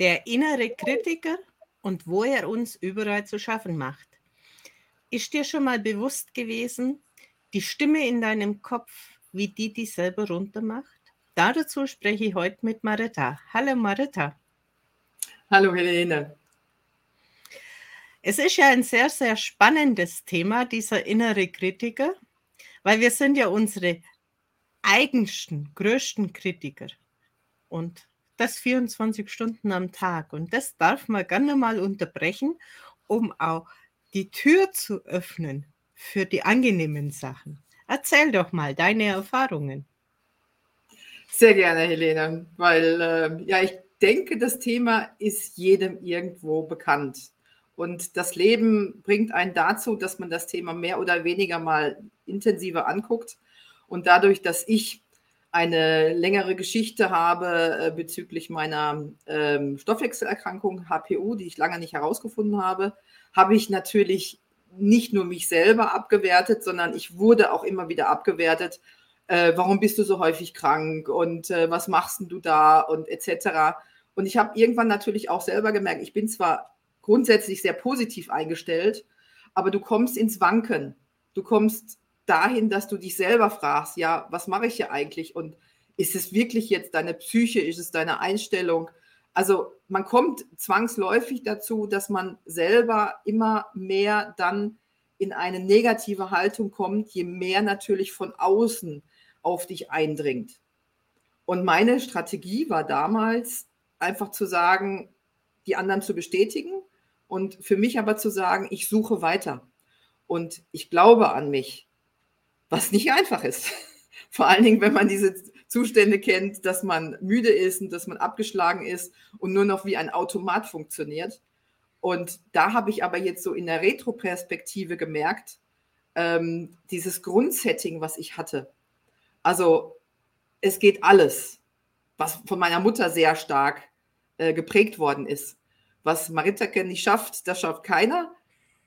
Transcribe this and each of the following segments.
der innere Kritiker und wo er uns überall zu schaffen macht. Ist dir schon mal bewusst gewesen, die Stimme in deinem Kopf, wie die dich selber runtermacht? Dazu spreche ich heute mit Marita. Hallo Marita. Hallo Helene. Es ist ja ein sehr, sehr spannendes Thema, dieser innere Kritiker, weil wir sind ja unsere eigensten, größten Kritiker. Und das 24 Stunden am Tag. Und das darf man gerne mal unterbrechen, um auch die Tür zu öffnen für die angenehmen Sachen. Erzähl doch mal deine Erfahrungen. Sehr gerne, Helene, weil äh, ja, ich denke, das Thema ist jedem irgendwo bekannt. Und das Leben bringt einen dazu, dass man das Thema mehr oder weniger mal intensiver anguckt. Und dadurch, dass ich eine längere Geschichte habe äh, bezüglich meiner ähm, Stoffwechselerkrankung HPU, die ich lange nicht herausgefunden habe, habe ich natürlich nicht nur mich selber abgewertet, sondern ich wurde auch immer wieder abgewertet. Äh, warum bist du so häufig krank und äh, was machst du da und etc. Und ich habe irgendwann natürlich auch selber gemerkt, ich bin zwar grundsätzlich sehr positiv eingestellt, aber du kommst ins Wanken. Du kommst dahin, dass du dich selber fragst, ja, was mache ich hier eigentlich? Und ist es wirklich jetzt deine Psyche? Ist es deine Einstellung? Also man kommt zwangsläufig dazu, dass man selber immer mehr dann in eine negative Haltung kommt, je mehr natürlich von außen auf dich eindringt. Und meine Strategie war damals einfach zu sagen, die anderen zu bestätigen und für mich aber zu sagen, ich suche weiter und ich glaube an mich was nicht einfach ist. Vor allen Dingen, wenn man diese Zustände kennt, dass man müde ist und dass man abgeschlagen ist und nur noch wie ein Automat funktioniert. Und da habe ich aber jetzt so in der Retroperspektive gemerkt, ähm, dieses Grundsetting, was ich hatte. Also es geht alles, was von meiner Mutter sehr stark äh, geprägt worden ist. Was Maritake nicht schafft, das schafft keiner.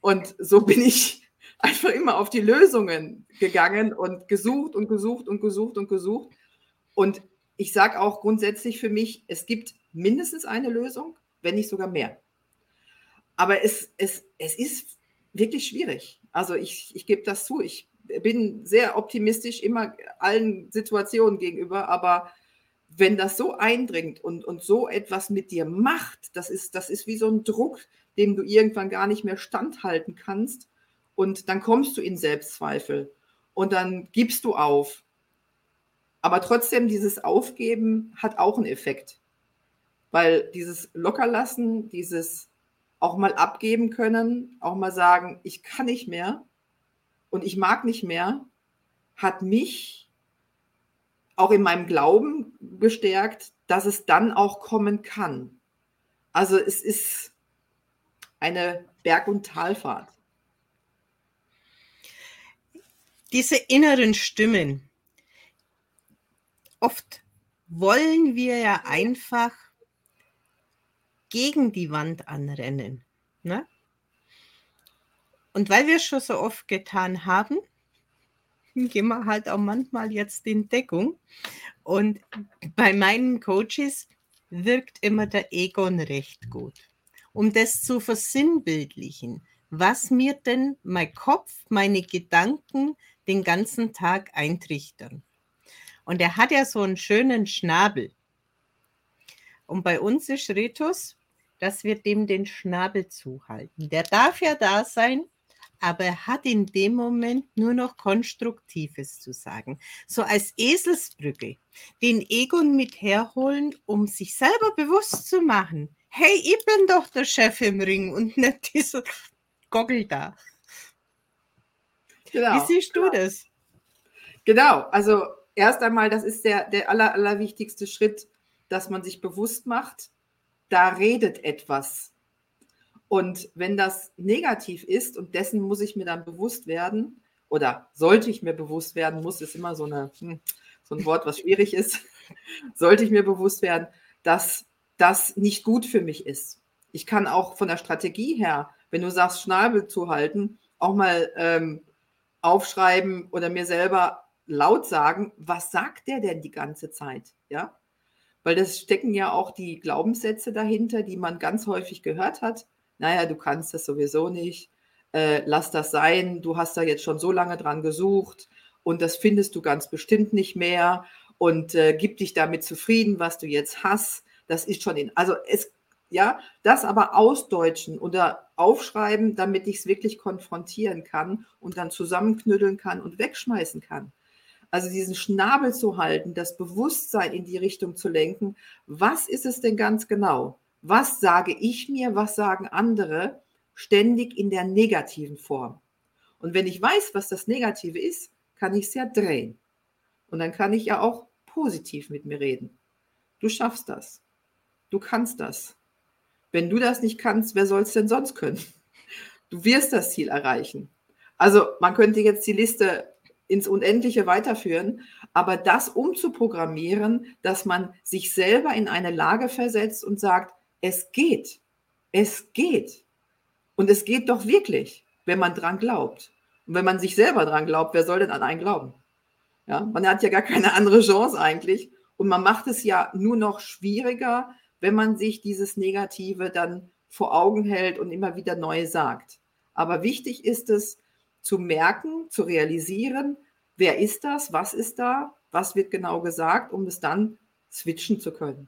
Und so bin ich einfach immer auf die Lösungen gegangen und gesucht und gesucht und gesucht und gesucht. Und ich sage auch grundsätzlich für mich, es gibt mindestens eine Lösung, wenn nicht sogar mehr. Aber es, es, es ist wirklich schwierig. Also ich, ich gebe das zu. Ich bin sehr optimistisch immer allen Situationen gegenüber, aber wenn das so eindringt und, und so etwas mit dir macht, das ist, das ist wie so ein Druck, dem du irgendwann gar nicht mehr standhalten kannst, und dann kommst du in Selbstzweifel und dann gibst du auf. Aber trotzdem, dieses Aufgeben hat auch einen Effekt. Weil dieses Lockerlassen, dieses auch mal abgeben können, auch mal sagen, ich kann nicht mehr und ich mag nicht mehr, hat mich auch in meinem Glauben bestärkt, dass es dann auch kommen kann. Also es ist eine Berg- und Talfahrt. Diese inneren Stimmen, oft wollen wir ja einfach gegen die Wand anrennen. Ne? Und weil wir es schon so oft getan haben, gehen wir halt auch manchmal jetzt in Deckung. Und bei meinen Coaches wirkt immer der Egon recht gut, um das zu versinnbildlichen, was mir denn mein Kopf, meine Gedanken den ganzen Tag eintrichtern. Und er hat ja so einen schönen Schnabel. Und bei uns ist Ritus, dass wir dem den Schnabel zuhalten. Der darf ja da sein, aber er hat in dem Moment nur noch Konstruktives zu sagen. So als Eselsbrücke den Egon mit herholen, um sich selber bewusst zu machen. Hey, ich bin doch der Chef im Ring und nicht dieser Goggle da. Genau, Wie siehst du genau. das? Genau, also erst einmal, das ist der, der aller, allerwichtigste Schritt, dass man sich bewusst macht, da redet etwas. Und wenn das negativ ist, und dessen muss ich mir dann bewusst werden, oder sollte ich mir bewusst werden, muss ist immer so, eine, hm, so ein Wort, was schwierig ist, sollte ich mir bewusst werden, dass das nicht gut für mich ist. Ich kann auch von der Strategie her, wenn du sagst, Schnabel zu halten, auch mal ähm, aufschreiben oder mir selber laut sagen, was sagt der denn die ganze Zeit? Ja? weil das stecken ja auch die Glaubenssätze dahinter, die man ganz häufig gehört hat. Naja, du kannst das sowieso nicht, äh, lass das sein, du hast da jetzt schon so lange dran gesucht und das findest du ganz bestimmt nicht mehr und äh, gib dich damit zufrieden, was du jetzt hast. Das ist schon in, also es, ja, das aber ausdeutschen oder aufschreiben, damit ich es wirklich konfrontieren kann und dann zusammenknütteln kann und wegschmeißen kann. Also diesen Schnabel zu halten, das Bewusstsein in die Richtung zu lenken. Was ist es denn ganz genau? Was sage ich mir? Was sagen andere? Ständig in der negativen Form. Und wenn ich weiß, was das Negative ist, kann ich es ja drehen. Und dann kann ich ja auch positiv mit mir reden. Du schaffst das. Du kannst das. Wenn du das nicht kannst, wer soll es denn sonst können? Du wirst das Ziel erreichen. Also man könnte jetzt die Liste ins Unendliche weiterführen, aber das umzuprogrammieren, dass man sich selber in eine Lage versetzt und sagt, es geht, es geht. Und es geht doch wirklich, wenn man dran glaubt. Und wenn man sich selber dran glaubt, wer soll denn an einen glauben? Ja, man hat ja gar keine andere Chance eigentlich. Und man macht es ja nur noch schwieriger, wenn man sich dieses Negative dann vor Augen hält und immer wieder neu sagt. Aber wichtig ist es, zu merken, zu realisieren, wer ist das, was ist da, was wird genau gesagt, um es dann switchen zu können.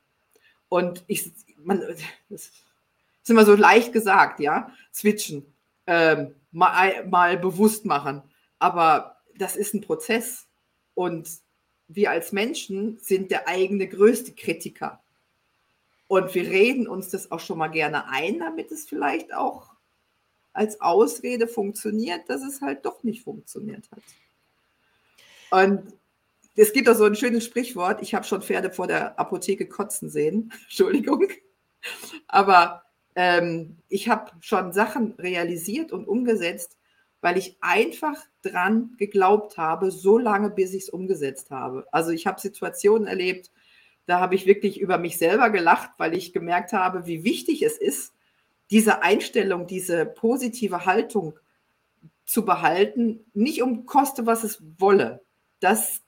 Und ich, man, das ist immer so leicht gesagt, ja, switchen, ähm, mal, mal bewusst machen. Aber das ist ein Prozess. Und wir als Menschen sind der eigene größte Kritiker. Und wir reden uns das auch schon mal gerne ein, damit es vielleicht auch als Ausrede funktioniert, dass es halt doch nicht funktioniert hat. Und es gibt auch so ein schönes Sprichwort, ich habe schon Pferde vor der Apotheke kotzen sehen, Entschuldigung, aber ähm, ich habe schon Sachen realisiert und umgesetzt, weil ich einfach dran geglaubt habe, so lange, bis ich es umgesetzt habe. Also ich habe Situationen erlebt, da habe ich wirklich über mich selber gelacht, weil ich gemerkt habe, wie wichtig es ist, diese Einstellung, diese positive Haltung zu behalten, nicht um koste, was es wolle. Das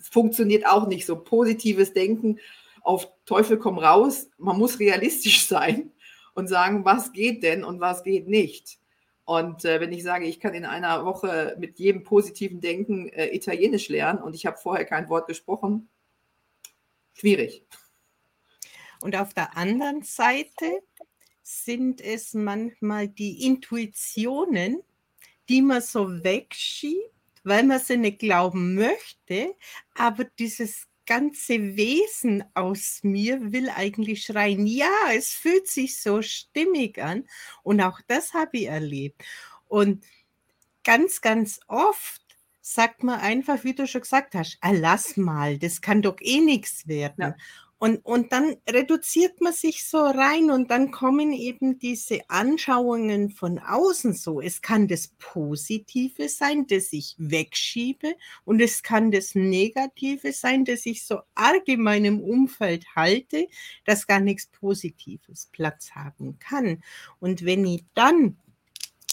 funktioniert auch nicht so. Positives Denken auf Teufel komm raus. Man muss realistisch sein und sagen, was geht denn und was geht nicht. Und äh, wenn ich sage, ich kann in einer Woche mit jedem positiven Denken äh, Italienisch lernen und ich habe vorher kein Wort gesprochen, schwierig. Und auf der anderen Seite sind es manchmal die Intuitionen, die man so wegschiebt, weil man sie nicht glauben möchte, aber dieses ganze Wesen aus mir will eigentlich schreien, ja, es fühlt sich so stimmig an. Und auch das habe ich erlebt. Und ganz, ganz oft sagt man einfach, wie du schon gesagt hast, ah, lass mal, das kann doch eh nichts werden. Ja. Und, und dann reduziert man sich so rein und dann kommen eben diese Anschauungen von außen so. Es kann das Positive sein, das ich wegschiebe und es kann das Negative sein, das ich so arg in meinem Umfeld halte, dass gar nichts Positives Platz haben kann. Und wenn ich dann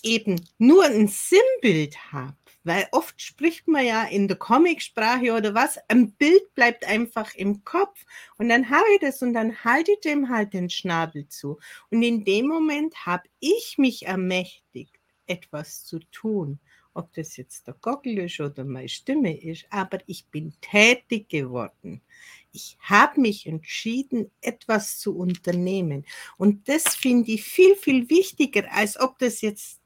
eben nur ein Sinnbild habe, weil oft spricht man ja in der Comicsprache oder was, ein Bild bleibt einfach im Kopf und dann habe ich das und dann halte ich dem halt den Schnabel zu. Und in dem Moment habe ich mich ermächtigt, etwas zu tun. Ob das jetzt der Gockel ist oder meine Stimme ist, aber ich bin tätig geworden. Ich habe mich entschieden, etwas zu unternehmen. Und das finde ich viel, viel wichtiger, als ob das jetzt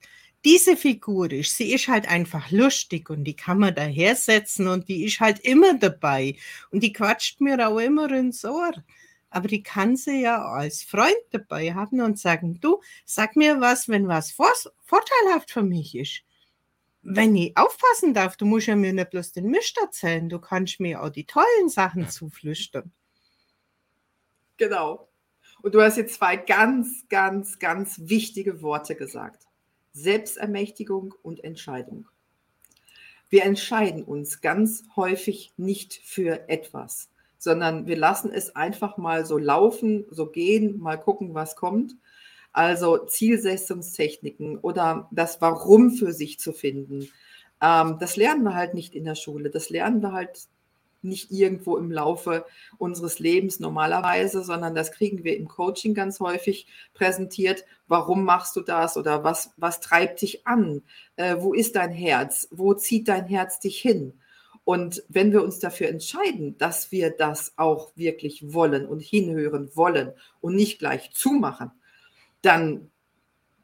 diese Figur ist, sie ist halt einfach lustig und die kann man dahersetzen und die ist halt immer dabei und die quatscht mir auch immer ins Ohr. Aber die kann sie ja als Freund dabei haben und sagen, du, sag mir was, wenn was vorteilhaft für mich ist. Wenn ich aufpassen darf, du musst ja mir nicht bloß den Mist erzählen, du kannst mir auch die tollen Sachen zuflüstern. Genau. Und du hast jetzt zwei ganz, ganz, ganz wichtige Worte gesagt. Selbstermächtigung und Entscheidung. Wir entscheiden uns ganz häufig nicht für etwas, sondern wir lassen es einfach mal so laufen, so gehen, mal gucken, was kommt. Also Zielsetzungstechniken oder das Warum für sich zu finden. Ähm, das lernen wir halt nicht in der Schule. Das lernen wir halt nicht irgendwo im Laufe unseres Lebens normalerweise, sondern das kriegen wir im Coaching ganz häufig präsentiert. Warum machst du das oder was, was treibt dich an? Äh, wo ist dein Herz? Wo zieht dein Herz dich hin? Und wenn wir uns dafür entscheiden, dass wir das auch wirklich wollen und hinhören wollen und nicht gleich zumachen, dann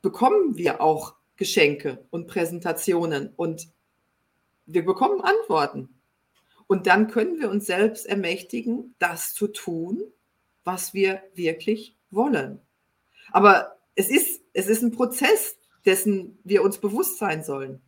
bekommen wir auch Geschenke und Präsentationen und wir bekommen Antworten. Und dann können wir uns selbst ermächtigen, das zu tun, was wir wirklich wollen. Aber es ist, es ist ein Prozess, dessen wir uns bewusst sein sollen.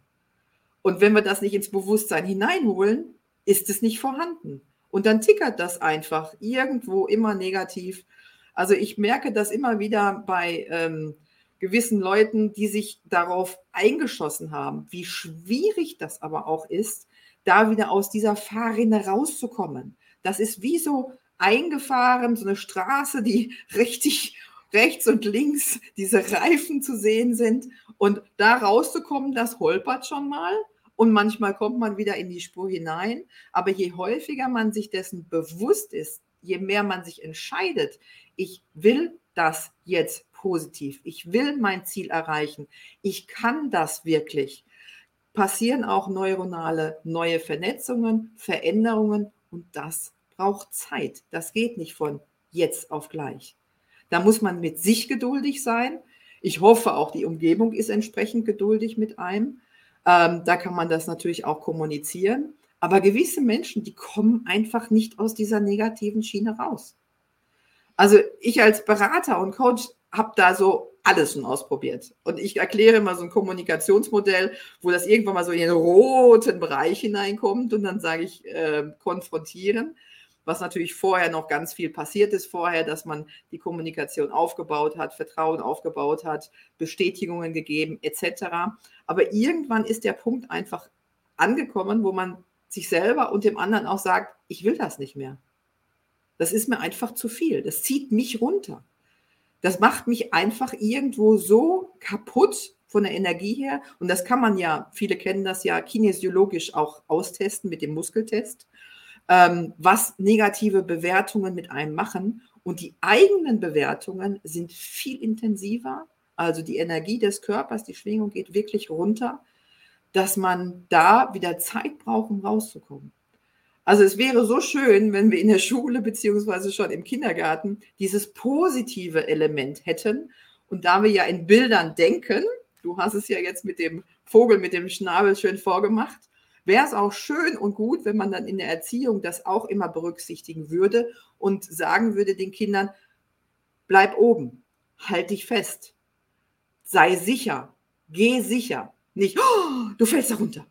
Und wenn wir das nicht ins Bewusstsein hineinholen, ist es nicht vorhanden. Und dann tickert das einfach irgendwo immer negativ. Also ich merke das immer wieder bei ähm, gewissen Leuten, die sich darauf eingeschossen haben, wie schwierig das aber auch ist, da wieder aus dieser Fahrrinne rauszukommen. Das ist wie so eingefahren, so eine Straße, die richtig rechts und links diese Reifen zu sehen sind. Und da rauszukommen, das holpert schon mal. Und manchmal kommt man wieder in die Spur hinein. Aber je häufiger man sich dessen bewusst ist, je mehr man sich entscheidet, ich will das jetzt positiv. Ich will mein Ziel erreichen. Ich kann das wirklich. Passieren auch neuronale neue Vernetzungen, Veränderungen und das braucht Zeit. Das geht nicht von jetzt auf gleich. Da muss man mit sich geduldig sein. Ich hoffe auch, die Umgebung ist entsprechend geduldig mit einem. Ähm, da kann man das natürlich auch kommunizieren. Aber gewisse Menschen, die kommen einfach nicht aus dieser negativen Schiene raus. Also ich als Berater und Coach habe da so alles schon ausprobiert. Und ich erkläre immer so ein Kommunikationsmodell, wo das irgendwann mal so in den roten Bereich hineinkommt und dann sage ich äh, konfrontieren, was natürlich vorher noch ganz viel passiert ist, vorher, dass man die Kommunikation aufgebaut hat, Vertrauen aufgebaut hat, Bestätigungen gegeben etc. Aber irgendwann ist der Punkt einfach angekommen, wo man sich selber und dem anderen auch sagt, ich will das nicht mehr. Das ist mir einfach zu viel. Das zieht mich runter. Das macht mich einfach irgendwo so kaputt von der Energie her. Und das kann man ja, viele kennen das ja kinesiologisch auch austesten mit dem Muskeltest, ähm, was negative Bewertungen mit einem machen. Und die eigenen Bewertungen sind viel intensiver. Also die Energie des Körpers, die Schwingung geht wirklich runter, dass man da wieder Zeit braucht, um rauszukommen. Also es wäre so schön, wenn wir in der Schule beziehungsweise schon im Kindergarten dieses positive Element hätten. Und da wir ja in Bildern denken, du hast es ja jetzt mit dem Vogel mit dem Schnabel schön vorgemacht, wäre es auch schön und gut, wenn man dann in der Erziehung das auch immer berücksichtigen würde und sagen würde den Kindern, bleib oben, halt dich fest, sei sicher, geh sicher, nicht, oh, du fällst da runter,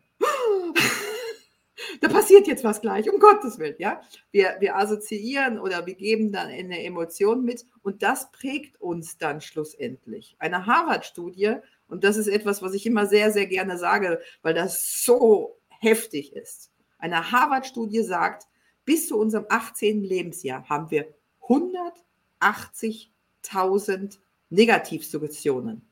da passiert jetzt was gleich, um Gottes Willen. Ja? Wir, wir assoziieren oder wir geben dann eine Emotion mit und das prägt uns dann schlussendlich. Eine Harvard-Studie, und das ist etwas, was ich immer sehr, sehr gerne sage, weil das so heftig ist. Eine Harvard-Studie sagt, bis zu unserem 18. Lebensjahr haben wir 180.000 Negativsuggestionen.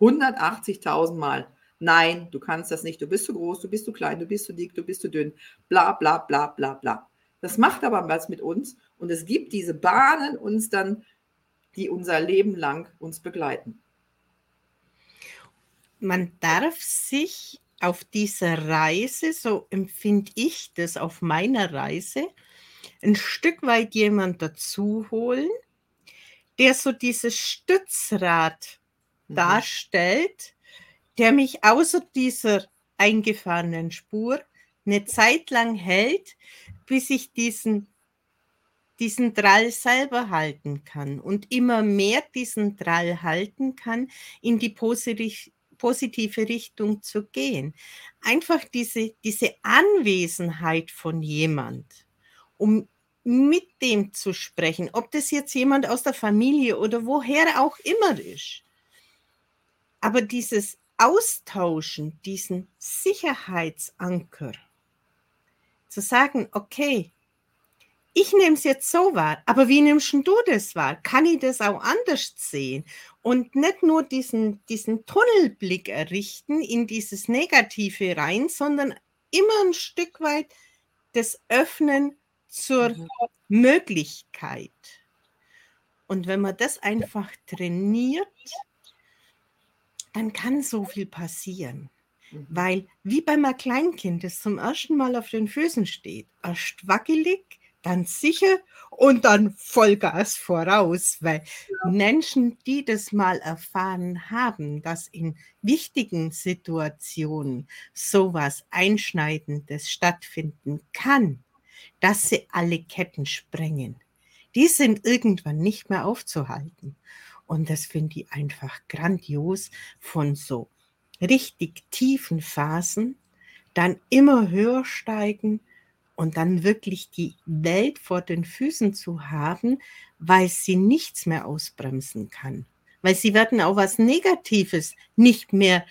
180.000 Mal nein, du kannst das nicht, du bist zu groß, du bist zu klein, du bist zu dick, du bist zu dünn, bla bla bla bla bla. Das macht aber was mit uns und es gibt diese Bahnen uns dann, die unser Leben lang uns begleiten. Man darf sich auf dieser Reise, so empfinde ich das auf meiner Reise, ein Stück weit jemand dazu holen, der so dieses Stützrad mhm. darstellt, der mich außer dieser eingefahrenen Spur eine Zeit lang hält, bis ich diesen, diesen Drall selber halten kann und immer mehr diesen Drall halten kann, in die positive Richtung zu gehen. Einfach diese, diese Anwesenheit von jemand, um mit dem zu sprechen, ob das jetzt jemand aus der Familie oder woher auch immer ist. Aber dieses austauschen, diesen Sicherheitsanker. Zu sagen, okay, ich nehme es jetzt so wahr, aber wie nimmst du das wahr? Kann ich das auch anders sehen? Und nicht nur diesen, diesen Tunnelblick errichten in dieses Negative rein, sondern immer ein Stück weit das Öffnen zur mhm. Möglichkeit. Und wenn man das einfach trainiert, dann kann so viel passieren. Mhm. Weil, wie bei einem Kleinkind, das zum ersten Mal auf den Füßen steht, erst wackelig, dann sicher und dann Vollgas voraus, weil ja. Menschen, die das mal erfahren haben, dass in wichtigen Situationen sowas Einschneidendes stattfinden kann, dass sie alle Ketten sprengen, die sind irgendwann nicht mehr aufzuhalten. Und das finde ich einfach grandios von so richtig tiefen Phasen, dann immer höher steigen und dann wirklich die Welt vor den Füßen zu haben, weil sie nichts mehr ausbremsen kann. Weil sie werden auch was Negatives nicht mehr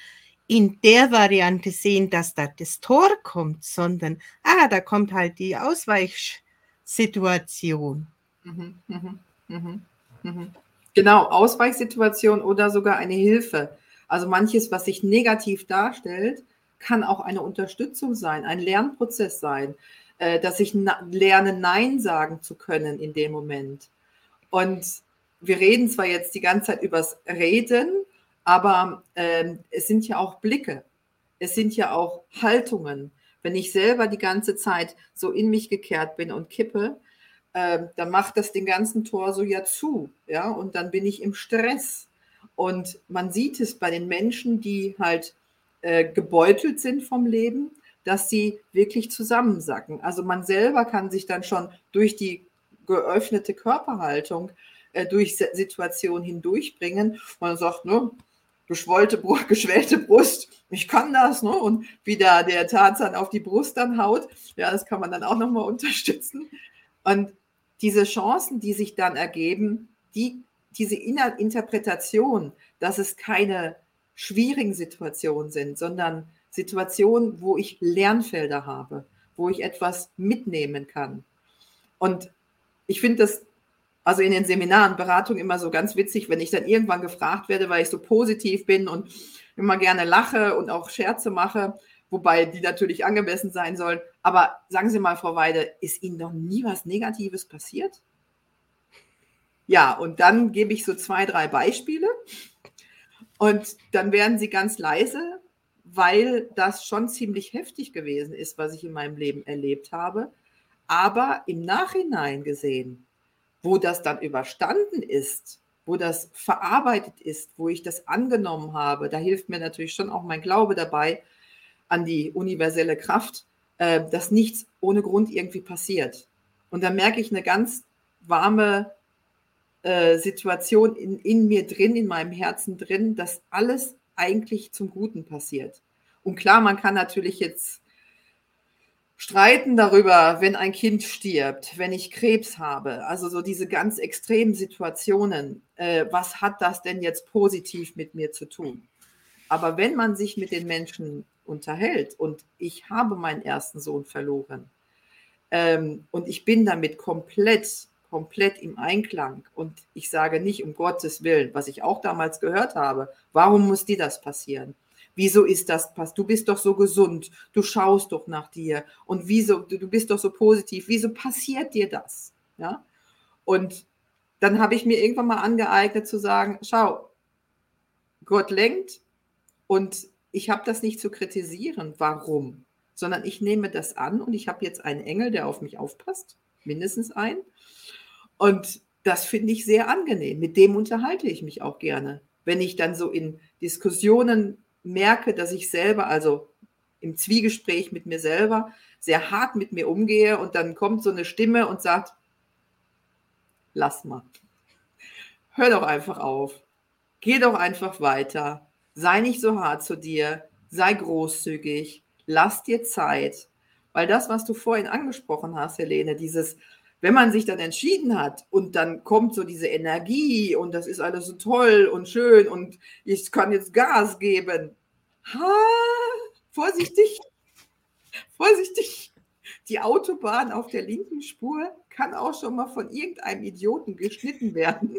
in der Variante sehen, dass da das Tor kommt, sondern, ah, da kommt halt die Ausweichsituation. Mhm, mh, mh, mh. Genau, Ausweichsituation oder sogar eine Hilfe. Also manches, was sich negativ darstellt, kann auch eine Unterstützung sein, ein Lernprozess sein. Äh, dass ich lerne, Nein sagen zu können in dem Moment. Und wir reden zwar jetzt die ganze Zeit übers Reden, aber äh, es sind ja auch Blicke, es sind ja auch Haltungen. Wenn ich selber die ganze Zeit so in mich gekehrt bin und kippe, äh, dann macht das den ganzen Tor so ja zu, ja, und dann bin ich im Stress. Und man sieht es bei den Menschen, die halt äh, gebeutelt sind vom Leben, dass sie wirklich zusammensacken. Also man selber kann sich dann schon durch die geöffnete Körperhaltung äh, durch Situationen hindurchbringen. Man sagt, ne, geschwollte, geschwellte Brust, ich kann das, ne? Und wie da der Tarzan auf die Brust dann haut, ja, das kann man dann auch nochmal unterstützen. Und diese Chancen, die sich dann ergeben, die, diese Interpretation, dass es keine schwierigen Situationen sind, sondern Situationen, wo ich Lernfelder habe, wo ich etwas mitnehmen kann. Und ich finde das also in den Seminaren, Beratungen immer so ganz witzig, wenn ich dann irgendwann gefragt werde, weil ich so positiv bin und immer gerne lache und auch Scherze mache, wobei die natürlich angemessen sein sollen. Aber sagen Sie mal, Frau Weide, ist Ihnen noch nie was Negatives passiert? Ja, und dann gebe ich so zwei, drei Beispiele und dann werden Sie ganz leise weil das schon ziemlich heftig gewesen ist, was ich in meinem Leben erlebt habe. Aber im Nachhinein gesehen, wo das dann überstanden ist, wo das verarbeitet ist, wo ich das angenommen habe, da hilft mir natürlich schon auch mein Glaube dabei an die universelle Kraft, äh, dass nichts ohne Grund irgendwie passiert. Und da merke ich eine ganz warme äh, Situation in, in mir drin, in meinem Herzen drin, dass alles eigentlich zum Guten passiert. Und klar, man kann natürlich jetzt streiten darüber, wenn ein Kind stirbt, wenn ich Krebs habe, also so diese ganz extremen Situationen, äh, was hat das denn jetzt positiv mit mir zu tun? Aber wenn man sich mit den Menschen unterhält und ich habe meinen ersten Sohn verloren ähm, und ich bin damit komplett, komplett im Einklang und ich sage nicht um Gottes Willen, was ich auch damals gehört habe, warum muss dir das passieren? Wieso ist das pass? Du bist doch so gesund, du schaust doch nach dir und wieso, du bist doch so positiv, wieso passiert dir das? Ja? Und dann habe ich mir irgendwann mal angeeignet zu sagen, schau, Gott lenkt und ich habe das nicht zu kritisieren, warum, sondern ich nehme das an und ich habe jetzt einen Engel, der auf mich aufpasst, mindestens einen. Und das finde ich sehr angenehm. Mit dem unterhalte ich mich auch gerne. Wenn ich dann so in Diskussionen merke, dass ich selber, also im Zwiegespräch mit mir selber, sehr hart mit mir umgehe und dann kommt so eine Stimme und sagt, lass mal. Hör doch einfach auf. Geh doch einfach weiter. Sei nicht so hart zu dir. Sei großzügig. Lass dir Zeit. Weil das, was du vorhin angesprochen hast, Helene, dieses, wenn man sich dann entschieden hat und dann kommt so diese Energie und das ist alles so toll und schön und ich kann jetzt Gas geben. Ha, vorsichtig, vorsichtig. Die Autobahn auf der linken Spur kann auch schon mal von irgendeinem Idioten geschnitten werden,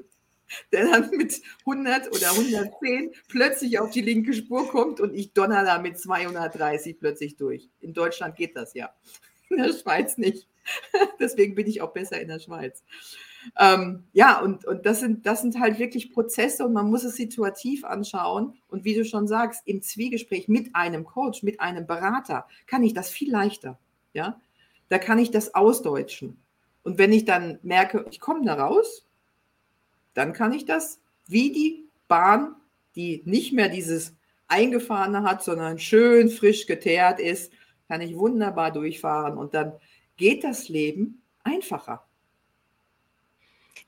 der dann mit 100 oder 110 plötzlich auf die linke Spur kommt und ich donner da mit 230 plötzlich durch. In Deutschland geht das ja. in der Schweiz nicht. Deswegen bin ich auch besser in der Schweiz. Ähm, ja, und, und das, sind, das sind halt wirklich Prozesse und man muss es situativ anschauen. Und wie du schon sagst, im Zwiegespräch mit einem Coach, mit einem Berater, kann ich das viel leichter. Ja, da kann ich das ausdeutschen. Und wenn ich dann merke, ich komme da raus, dann kann ich das wie die Bahn, die nicht mehr dieses eingefahrene hat, sondern schön frisch geteert ist, kann ich wunderbar durchfahren und dann geht das Leben einfacher.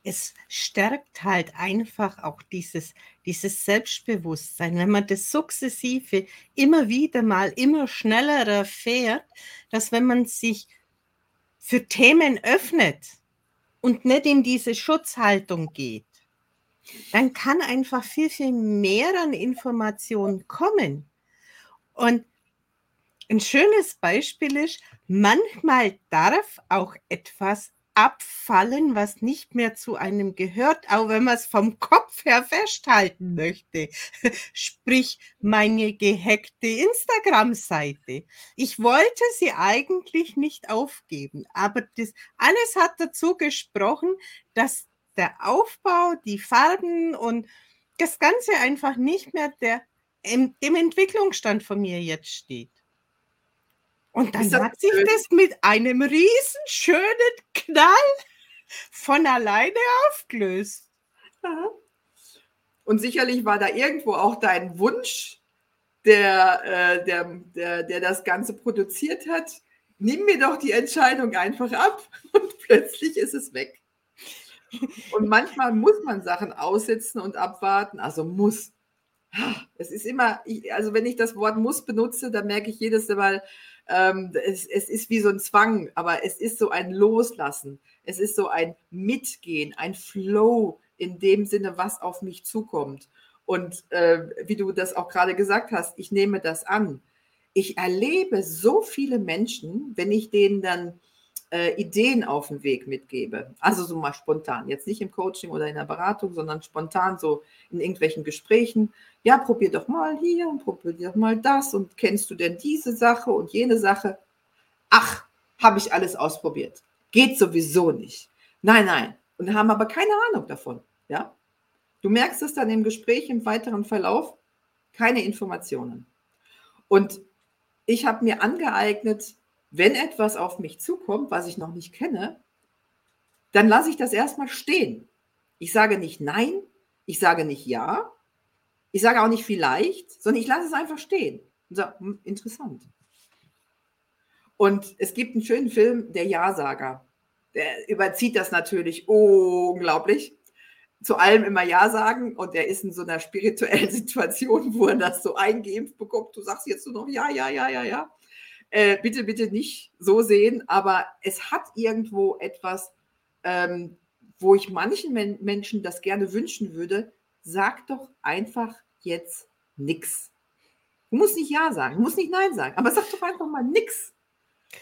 Es stärkt halt einfach auch dieses, dieses Selbstbewusstsein, wenn man das sukzessive immer wieder mal immer schneller erfährt, dass wenn man sich für Themen öffnet und nicht in diese Schutzhaltung geht, dann kann einfach viel, viel mehr an Informationen kommen. Und ein schönes Beispiel ist, manchmal darf auch etwas abfallen, was nicht mehr zu einem gehört, auch wenn man es vom Kopf her festhalten möchte. Sprich, meine gehackte Instagram-Seite. Ich wollte sie eigentlich nicht aufgeben, aber das alles hat dazu gesprochen, dass der Aufbau, die Farben und das Ganze einfach nicht mehr der, im, dem Entwicklungsstand von mir jetzt steht. Und dann hat sich schön? das mit einem riesen schönen Knall von alleine aufgelöst. Und sicherlich war da irgendwo auch dein Wunsch, der, äh, der, der, der das Ganze produziert hat. Nimm mir doch die Entscheidung einfach ab und plötzlich ist es weg. Und manchmal muss man Sachen aussitzen und abwarten. Also muss. Es ist immer, also wenn ich das Wort muss benutze, dann merke ich jedes Mal, ähm, es, es ist wie so ein Zwang, aber es ist so ein Loslassen. Es ist so ein Mitgehen, ein Flow in dem Sinne, was auf mich zukommt. Und äh, wie du das auch gerade gesagt hast, ich nehme das an. Ich erlebe so viele Menschen, wenn ich denen dann äh, Ideen auf den Weg mitgebe. Also so mal spontan, jetzt nicht im Coaching oder in der Beratung, sondern spontan so in irgendwelchen Gesprächen. Ja, probier doch mal hier und probier doch mal das und kennst du denn diese Sache und jene Sache? Ach, habe ich alles ausprobiert. Geht sowieso nicht. Nein, nein. Und haben aber keine Ahnung davon. Ja? Du merkst es dann im Gespräch im weiteren Verlauf, keine Informationen. Und ich habe mir angeeignet, wenn etwas auf mich zukommt, was ich noch nicht kenne, dann lasse ich das erstmal stehen. Ich sage nicht nein, ich sage nicht ja, ich sage auch nicht vielleicht, sondern ich lasse es einfach stehen und sage, hm, interessant. Und es gibt einen schönen Film, der Ja-Sager. Der überzieht das natürlich unglaublich. Zu allem immer Ja sagen und er ist in so einer spirituellen Situation, wo er das so eingeimpft bekommt. Du sagst jetzt nur noch Ja, ja, ja, ja, ja. Äh, bitte, bitte nicht so sehen, aber es hat irgendwo etwas, ähm, wo ich manchen Men Menschen das gerne wünschen würde. Sag doch einfach jetzt nichts. Du musst nicht Ja sagen, du musst nicht Nein sagen, aber sag doch einfach mal nichts.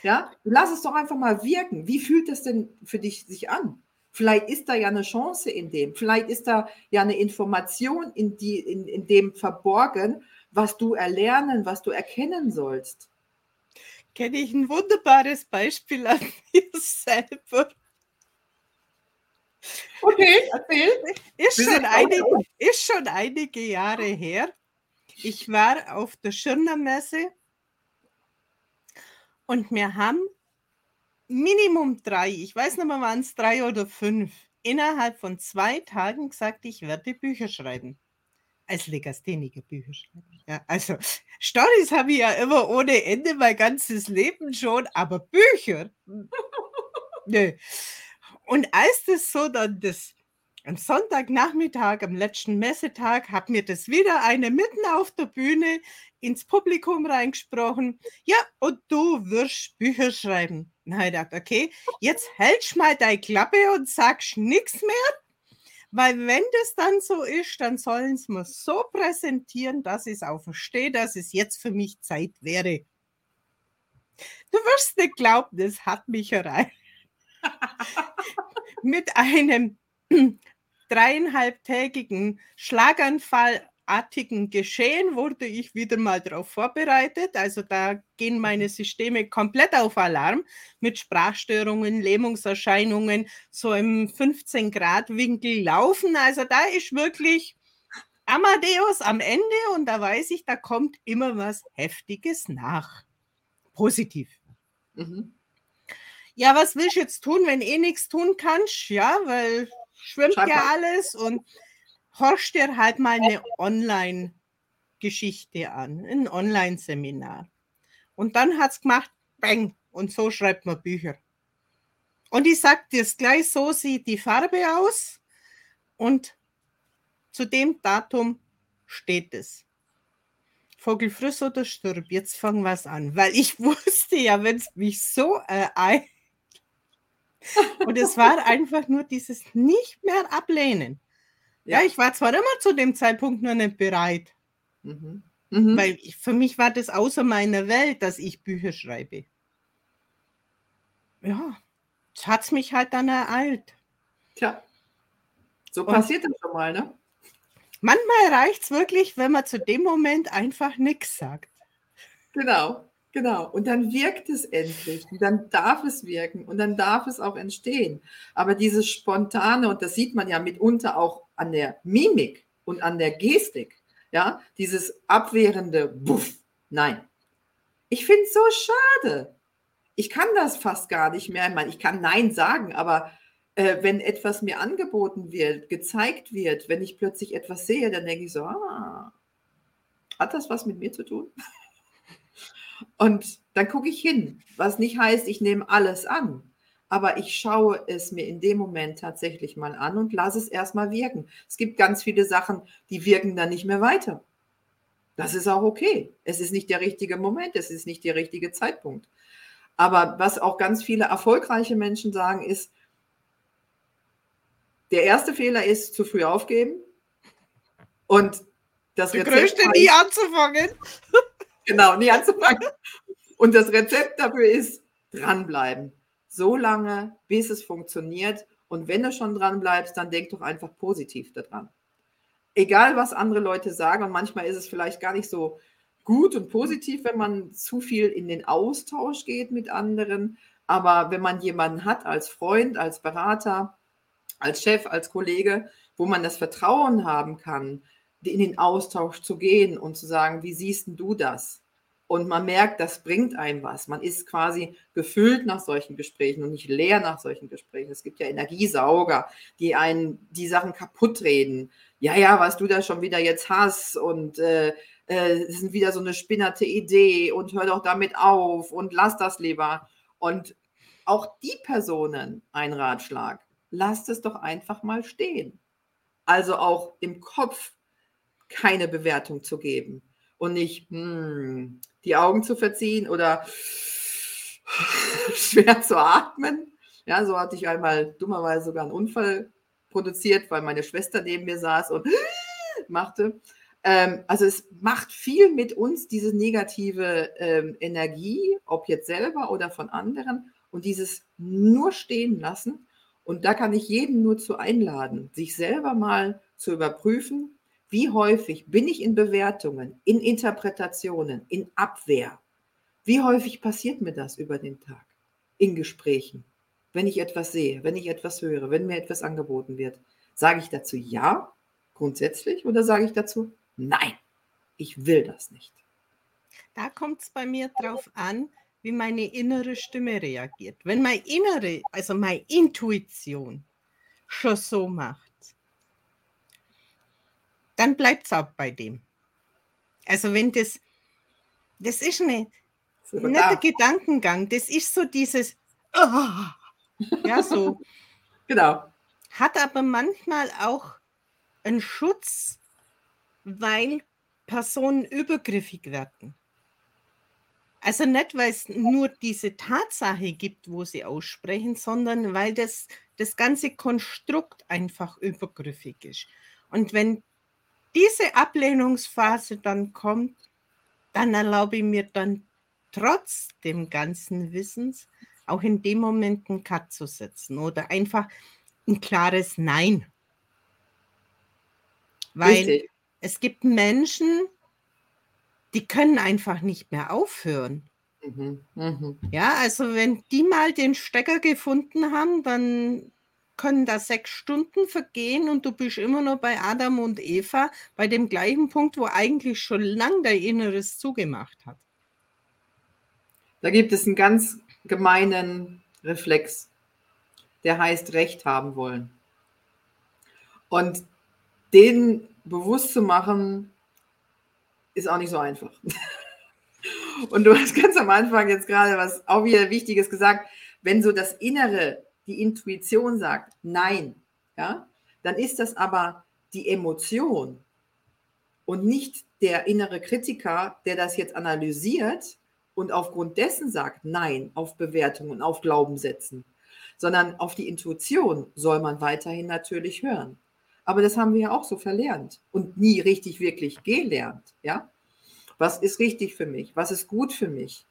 Ja, lass es doch einfach mal wirken. Wie fühlt das denn für dich sich an? Vielleicht ist da ja eine Chance in dem. Vielleicht ist da ja eine Information in, die, in, in dem verborgen, was du erlernen, was du erkennen sollst kenne ich ein wunderbares Beispiel an mir selber. Okay, erzähl. Ist schon, einige, ist schon einige Jahre her. Ich war auf der Schirner Messe und wir haben Minimum drei, ich weiß nicht mehr, waren es drei oder fünf, innerhalb von zwei Tagen gesagt, ich werde Bücher schreiben als Legastheniker Bücher schreiben. Ja, also Stories habe ich ja immer ohne Ende mein ganzes Leben schon, aber Bücher. Hm, nö. Und als das so dann das am Sonntagnachmittag, am letzten Messetag, hat mir das wieder eine mitten auf der Bühne ins Publikum reingesprochen. Ja, und du wirst Bücher schreiben. Na, ich dachte, okay, jetzt hältst mal deine Klappe und sagst nichts mehr weil wenn das dann so ist, dann sollen sie mir so präsentieren, dass ich es auch verstehe, dass es jetzt für mich Zeit wäre. Du wirst nicht glauben, das hat mich rein. Mit einem dreieinhalbtägigen Schlaganfall großartigen Geschehen wurde ich wieder mal darauf vorbereitet. Also da gehen meine Systeme komplett auf Alarm mit Sprachstörungen, Lähmungserscheinungen, so im 15 Grad Winkel laufen. Also da ist wirklich Amadeus am Ende und da weiß ich, da kommt immer was Heftiges nach. Positiv. Mhm. Ja, was willst du jetzt tun, wenn eh nichts tun kannst? Ja, weil schwimmt Schreib ja alles und horch dir halt mal eine Online-Geschichte an, ein Online-Seminar. Und dann hat es gemacht, bang, und so schreibt man Bücher. Und ich sage dir es gleich, so sieht die Farbe aus und zu dem Datum steht es. Vogel friss oder stirb, jetzt fangen wir es an, weil ich wusste ja, wenn es mich so ereilt, und es war einfach nur dieses nicht mehr ablehnen. Ja, ich war zwar immer zu dem Zeitpunkt noch nicht bereit, mhm. Mhm. weil ich, für mich war das außer meiner Welt, dass ich Bücher schreibe. Ja, es hat mich halt dann ereilt. Tja, so passiert Und das schon mal, ne? Manchmal reicht es wirklich, wenn man zu dem Moment einfach nichts sagt. Genau. Genau, und dann wirkt es endlich, und dann darf es wirken und dann darf es auch entstehen. Aber dieses Spontane, und das sieht man ja mitunter auch an der Mimik und an der Gestik, ja, dieses abwehrende Buff, nein. Ich finde es so schade. Ich kann das fast gar nicht mehr. Ich, meine, ich kann Nein sagen, aber äh, wenn etwas mir angeboten wird, gezeigt wird, wenn ich plötzlich etwas sehe, dann denke ich so, ah, hat das was mit mir zu tun? Und dann gucke ich hin, was nicht heißt, ich nehme alles an. Aber ich schaue es mir in dem Moment tatsächlich mal an und lasse es erstmal wirken. Es gibt ganz viele Sachen, die wirken dann nicht mehr weiter. Das ist auch okay. Es ist nicht der richtige Moment, es ist nicht der richtige Zeitpunkt. Aber was auch ganz viele erfolgreiche Menschen sagen, ist, der erste Fehler ist zu früh aufgeben und das Der größte nie anzufangen. Genau, nie anzufangen. Und das Rezept dafür ist dranbleiben. So lange, bis es funktioniert. Und wenn du schon dran bleibst, dann denk doch einfach positiv daran. Egal, was andere Leute sagen, und manchmal ist es vielleicht gar nicht so gut und positiv, wenn man zu viel in den Austausch geht mit anderen. Aber wenn man jemanden hat als Freund, als Berater, als Chef, als Kollege, wo man das Vertrauen haben kann, in den Austausch zu gehen und zu sagen, wie siehst du das? Und man merkt, das bringt einem was. Man ist quasi gefüllt nach solchen Gesprächen und nicht leer nach solchen Gesprächen. Es gibt ja Energiesauger, die einen die Sachen kaputt reden. Ja, ja, was du da schon wieder jetzt hast und äh, äh, es sind wieder so eine spinnerte Idee und hör doch damit auf und lass das lieber. Und auch die Personen ein Ratschlag. Lasst es doch einfach mal stehen. Also auch im Kopf keine Bewertung zu geben und nicht hm, die Augen zu verziehen oder schwer zu atmen. Ja, so hatte ich einmal dummerweise sogar einen Unfall produziert, weil meine Schwester neben mir saß und machte. Ähm, also es macht viel mit uns, diese negative ähm, Energie, ob jetzt selber oder von anderen, und dieses nur stehen lassen. Und da kann ich jeden nur zu einladen, sich selber mal zu überprüfen, wie häufig bin ich in Bewertungen, in Interpretationen, in Abwehr? Wie häufig passiert mir das über den Tag? In Gesprächen, wenn ich etwas sehe, wenn ich etwas höre, wenn mir etwas angeboten wird. Sage ich dazu ja, grundsätzlich, oder sage ich dazu nein, ich will das nicht? Da kommt es bei mir drauf an, wie meine innere Stimme reagiert. Wenn meine innere, also meine Intuition schon so macht, dann bleibt es auch bei dem. Also wenn das, das ist eine, nicht der Gedankengang, das ist so dieses, oh, ja so. genau. Hat aber manchmal auch einen Schutz, weil Personen übergriffig werden. Also nicht, weil es nur diese Tatsache gibt, wo sie aussprechen, sondern weil das, das ganze Konstrukt einfach übergriffig ist. Und wenn diese Ablehnungsphase dann kommt, dann erlaube ich mir dann trotz dem ganzen Wissens auch in dem Moment einen Cut zu setzen oder einfach ein klares Nein. Weil Richtig. es gibt Menschen, die können einfach nicht mehr aufhören. Mhm, mhm. Ja, also wenn die mal den Stecker gefunden haben, dann können da sechs Stunden vergehen und du bist immer noch bei Adam und Eva, bei dem gleichen Punkt, wo eigentlich schon lang dein Inneres zugemacht hat. Da gibt es einen ganz gemeinen Reflex, der heißt Recht haben wollen. Und den bewusst zu machen, ist auch nicht so einfach. Und du hast ganz am Anfang jetzt gerade was auch wieder Wichtiges gesagt. Wenn so das Innere, die Intuition sagt, nein, ja, dann ist das aber die Emotion und nicht der innere Kritiker, der das jetzt analysiert und aufgrund dessen sagt, nein, auf Bewertungen und auf Glaubenssätzen, sondern auf die Intuition soll man weiterhin natürlich hören. Aber das haben wir ja auch so verlernt und nie richtig wirklich gelernt, ja? Was ist richtig für mich? Was ist gut für mich?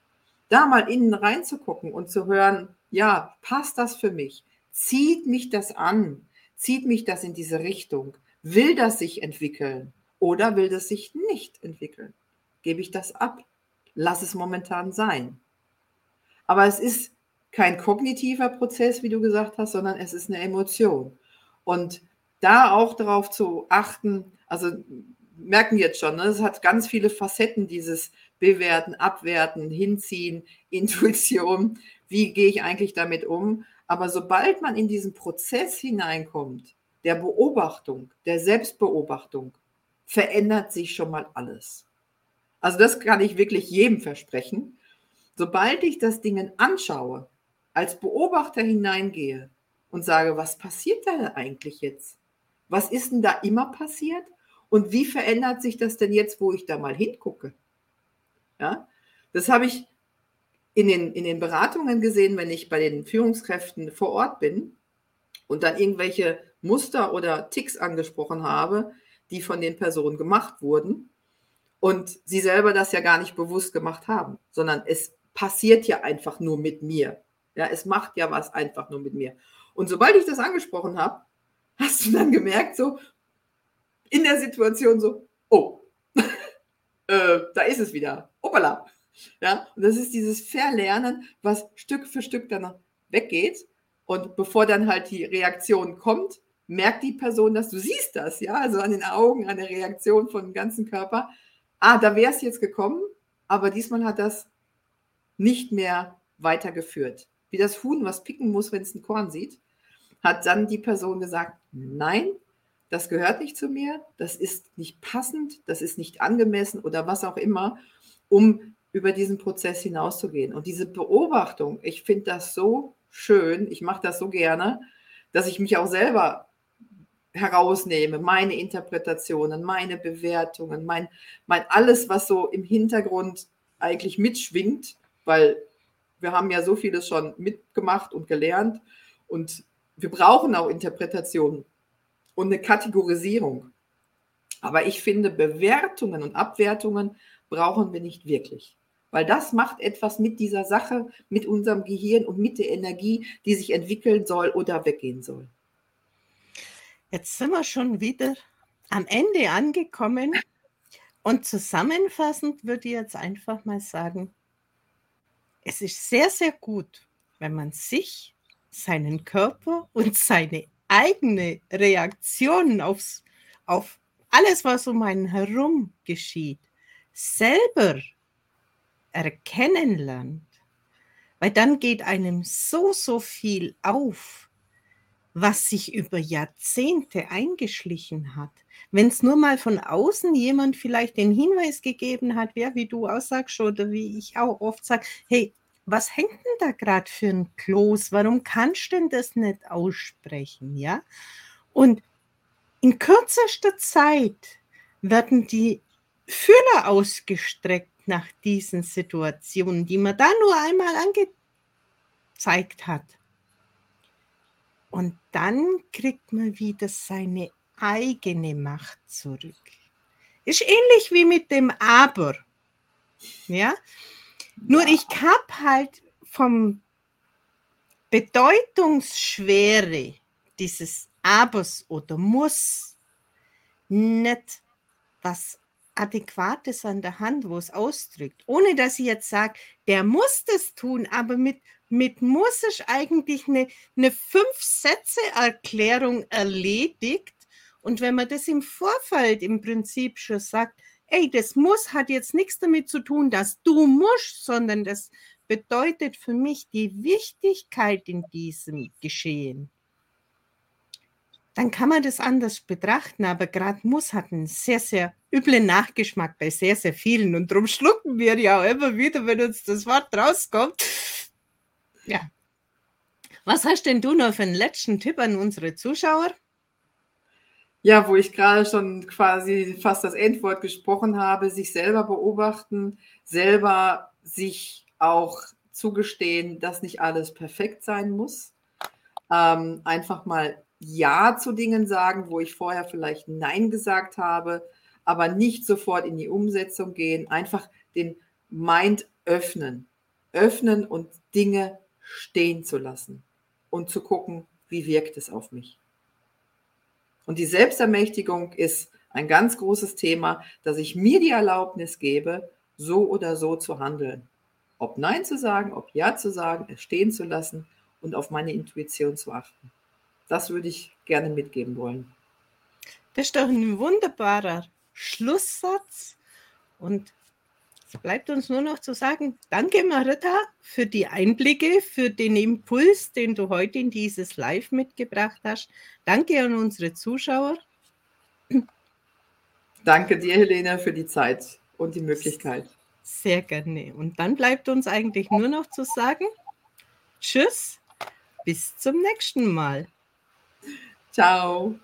Da mal innen reinzugucken und zu hören, ja, passt das für mich? Zieht mich das an? Zieht mich das in diese Richtung? Will das sich entwickeln oder will das sich nicht entwickeln? Gebe ich das ab? Lass es momentan sein. Aber es ist kein kognitiver Prozess, wie du gesagt hast, sondern es ist eine Emotion. Und da auch darauf zu achten, also merken jetzt schon, ne, es hat ganz viele Facetten, dieses Bewerten, Abwerten, Hinziehen, Intuition. Wie gehe ich eigentlich damit um? Aber sobald man in diesen Prozess hineinkommt, der Beobachtung, der Selbstbeobachtung, verändert sich schon mal alles. Also das kann ich wirklich jedem versprechen. Sobald ich das Ding anschaue, als Beobachter hineingehe und sage, was passiert da eigentlich jetzt? Was ist denn da immer passiert? Und wie verändert sich das denn jetzt, wo ich da mal hingucke? Ja, das habe ich in den, in den Beratungen gesehen, wenn ich bei den Führungskräften vor Ort bin und dann irgendwelche Muster oder Ticks angesprochen habe, die von den Personen gemacht wurden und sie selber das ja gar nicht bewusst gemacht haben, sondern es passiert ja einfach nur mit mir. Ja, es macht ja was einfach nur mit mir. Und sobald ich das angesprochen habe, hast du dann gemerkt, so, in der Situation so, oh, äh, da ist es wieder. Hoppala. Ja, und das ist dieses Verlernen, was Stück für Stück dann weggeht. Und bevor dann halt die Reaktion kommt, merkt die Person, dass du siehst das, ja, also an den Augen, an der Reaktion von dem ganzen Körper. Ah, da wäre es jetzt gekommen, aber diesmal hat das nicht mehr weitergeführt. Wie das Huhn, was picken muss, wenn es ein Korn sieht, hat dann die Person gesagt, nein, das gehört nicht zu mir, das ist nicht passend, das ist nicht angemessen oder was auch immer, um über diesen Prozess hinauszugehen. Und diese Beobachtung, ich finde das so schön, ich mache das so gerne, dass ich mich auch selber herausnehme, meine Interpretationen, meine Bewertungen, mein, mein alles, was so im Hintergrund eigentlich mitschwingt, weil wir haben ja so vieles schon mitgemacht und gelernt und wir brauchen auch Interpretationen und eine Kategorisierung. Aber ich finde, Bewertungen und Abwertungen brauchen wir nicht wirklich. Weil das macht etwas mit dieser Sache, mit unserem Gehirn und mit der Energie, die sich entwickeln soll oder weggehen soll. Jetzt sind wir schon wieder am Ende angekommen. Und zusammenfassend würde ich jetzt einfach mal sagen, es ist sehr, sehr gut, wenn man sich, seinen Körper und seine eigene Reaktion aufs, auf alles, was um einen herum geschieht, selber erkennen lernt, weil dann geht einem so, so viel auf, was sich über Jahrzehnte eingeschlichen hat. Wenn es nur mal von außen jemand vielleicht den Hinweis gegeben hat, ja, wie du aussagst oder wie ich auch oft sage, hey, was hängt denn da gerade für ein Kloß? Warum kannst du denn das nicht aussprechen? Ja? Und in kürzester Zeit werden die Fühler ausgestreckt nach diesen Situationen, die man da nur einmal angezeigt hat. Und dann kriegt man wieder seine eigene Macht zurück. Ist ähnlich wie mit dem Aber. Ja, nur ich habe halt vom Bedeutungsschwere dieses Abers oder Muss nicht was Adäquates an der Hand, wo es ausdrückt, ohne dass ich jetzt sage, der muss das tun, aber mit, mit muss ist eigentlich eine, eine Fünf-Sätze-Erklärung erledigt. Und wenn man das im Vorfeld im Prinzip schon sagt, ey, das muss hat jetzt nichts damit zu tun, dass du musst, sondern das bedeutet für mich die Wichtigkeit in diesem Geschehen dann kann man das anders betrachten. Aber gerade Muss hat einen sehr, sehr üblen Nachgeschmack bei sehr, sehr vielen. Und darum schlucken wir ja immer wieder, wenn uns das Wort rauskommt. Ja. Was hast denn du noch für einen letzten Tipp an unsere Zuschauer? Ja, wo ich gerade schon quasi fast das Endwort gesprochen habe, sich selber beobachten, selber sich auch zugestehen, dass nicht alles perfekt sein muss. Ähm, einfach mal ja zu Dingen sagen, wo ich vorher vielleicht Nein gesagt habe, aber nicht sofort in die Umsetzung gehen. Einfach den Mind öffnen. Öffnen und Dinge stehen zu lassen und zu gucken, wie wirkt es auf mich. Und die Selbstermächtigung ist ein ganz großes Thema, dass ich mir die Erlaubnis gebe, so oder so zu handeln. Ob Nein zu sagen, ob Ja zu sagen, es stehen zu lassen und auf meine Intuition zu achten. Das würde ich gerne mitgeben wollen. Das ist doch ein wunderbarer Schlusssatz. Und es bleibt uns nur noch zu sagen, danke Marita für die Einblicke, für den Impuls, den du heute in dieses Live mitgebracht hast. Danke an unsere Zuschauer. Danke dir, Helena, für die Zeit und die Möglichkeit. Sehr gerne. Und dann bleibt uns eigentlich nur noch zu sagen, tschüss, bis zum nächsten Mal. Ciao.